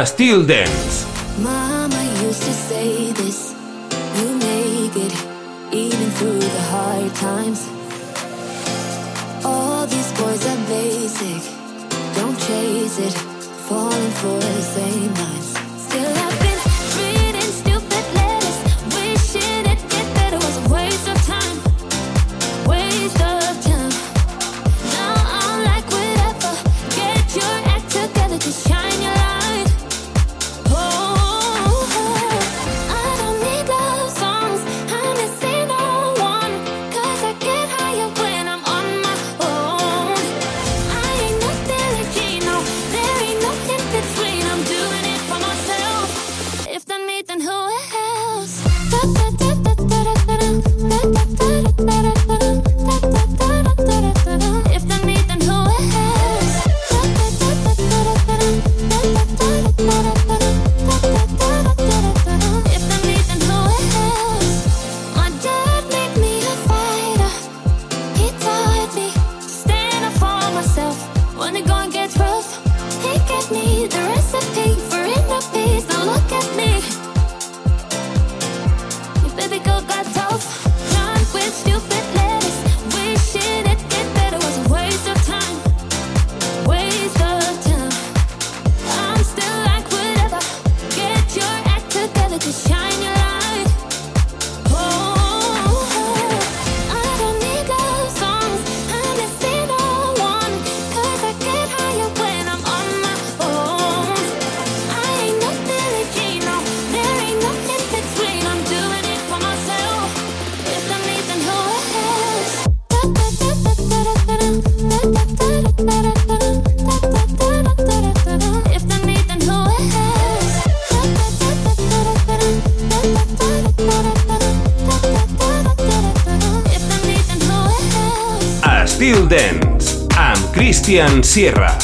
Estil Dance. Sierra.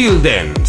A Estil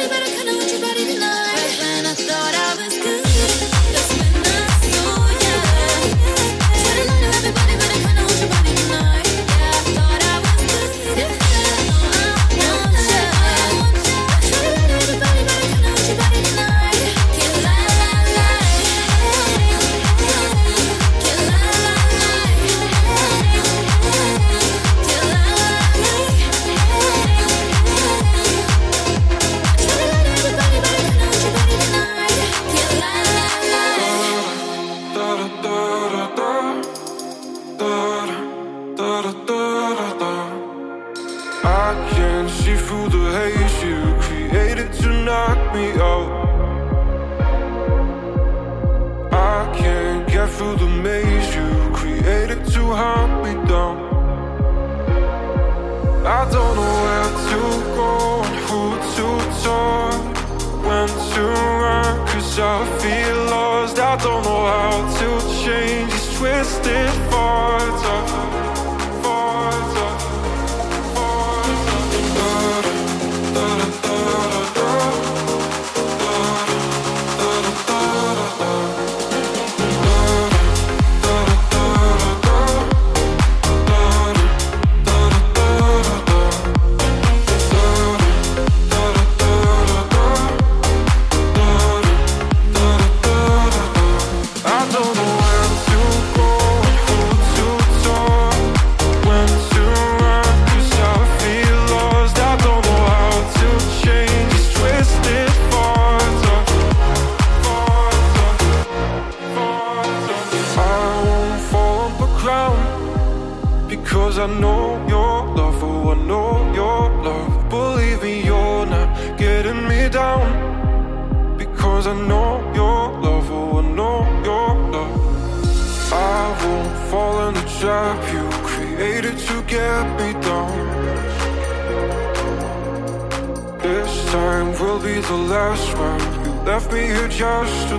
everybody, but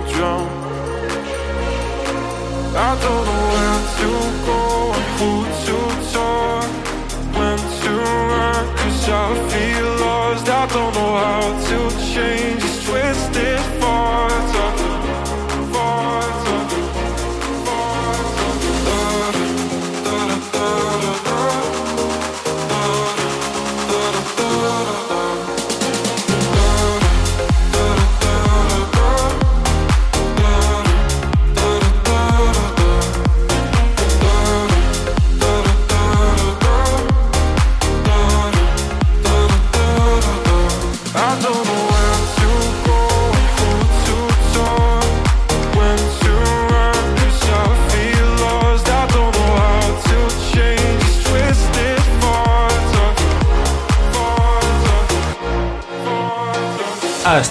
drown.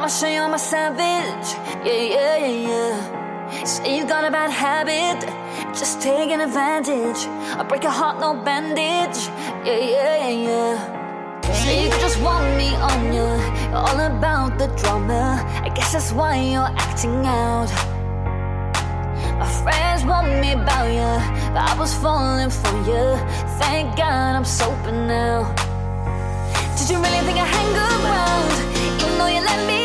I'ma show you I'm a savage. Yeah, yeah, yeah, yeah. Say you got a bad habit, just taking advantage. I break your heart, no bandage. Yeah, yeah, yeah, yeah. Say you just want me on ya. You're all about the drama. I guess that's why you're acting out. My friends want me about ya, but I was falling for ya. Thank God I'm sober now. Did you really think I hang around? Even though you let me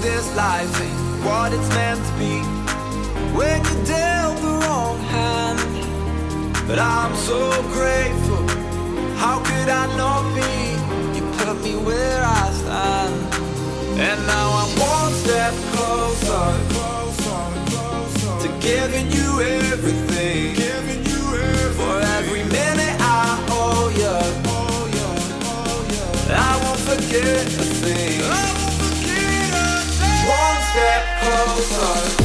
this life ain't what it's meant to be when you dealt the wrong hand. But I'm so grateful. How could I not be? You put me where I stand, and now I'm one step closer, to giving you everything. For every minute I owe you. Yeah. I won't forget step closer.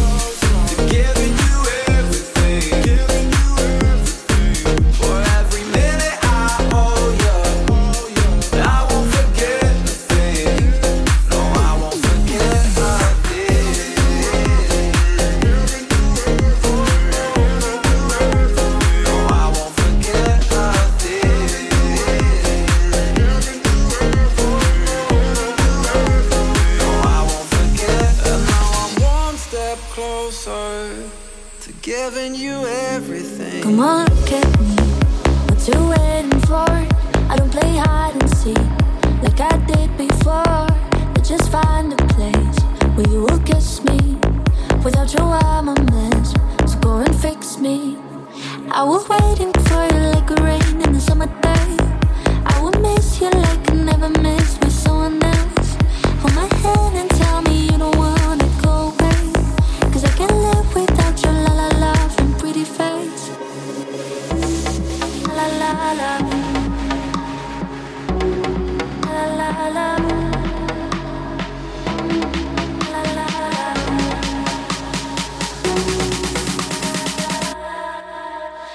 Come on, look at me. What you waiting for? I don't play hide and seek like I did before. I just find a place where you will kiss me. Without you, I'm. So go and fix me. I will wait and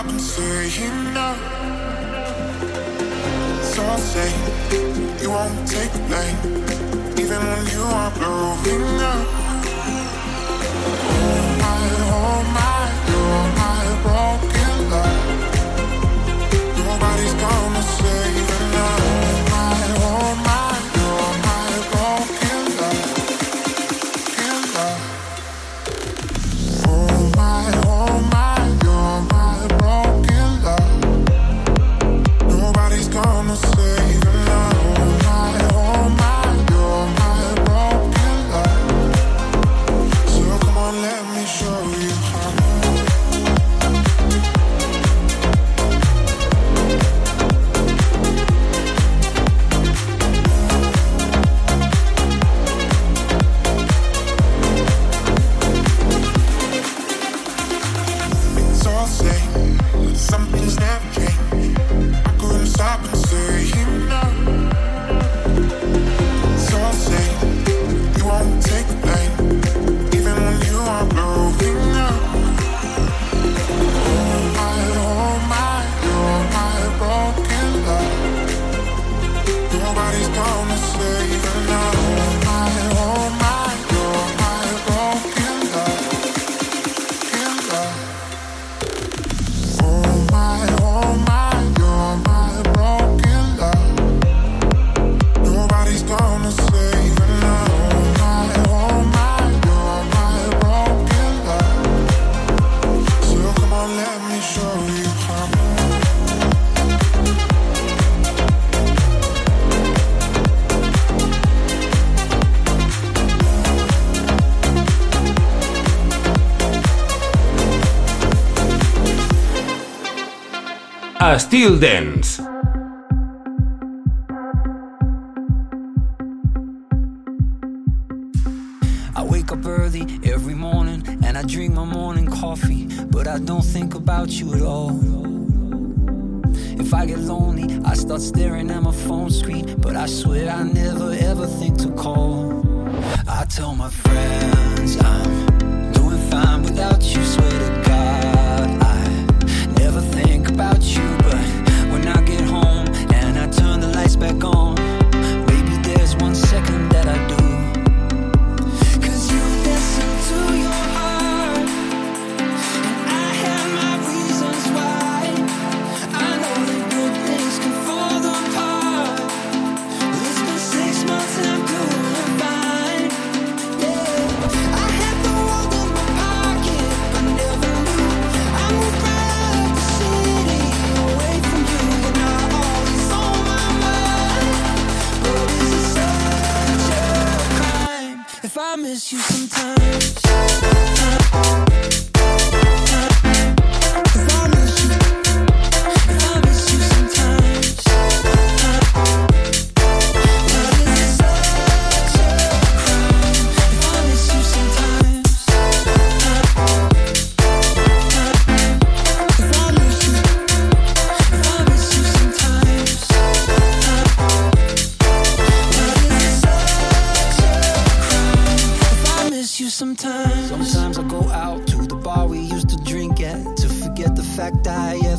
I've been saying no. So I say, you won't take blame, even when you are blowing up. a Styl Dance. I wake up early every morning and I drink my morning coffee, but I don't think about you at all. If I get lonely, I start staring at my phone screen, but I swear I never ever think to call. I tell my friends I'm doing fine without you, swear to black.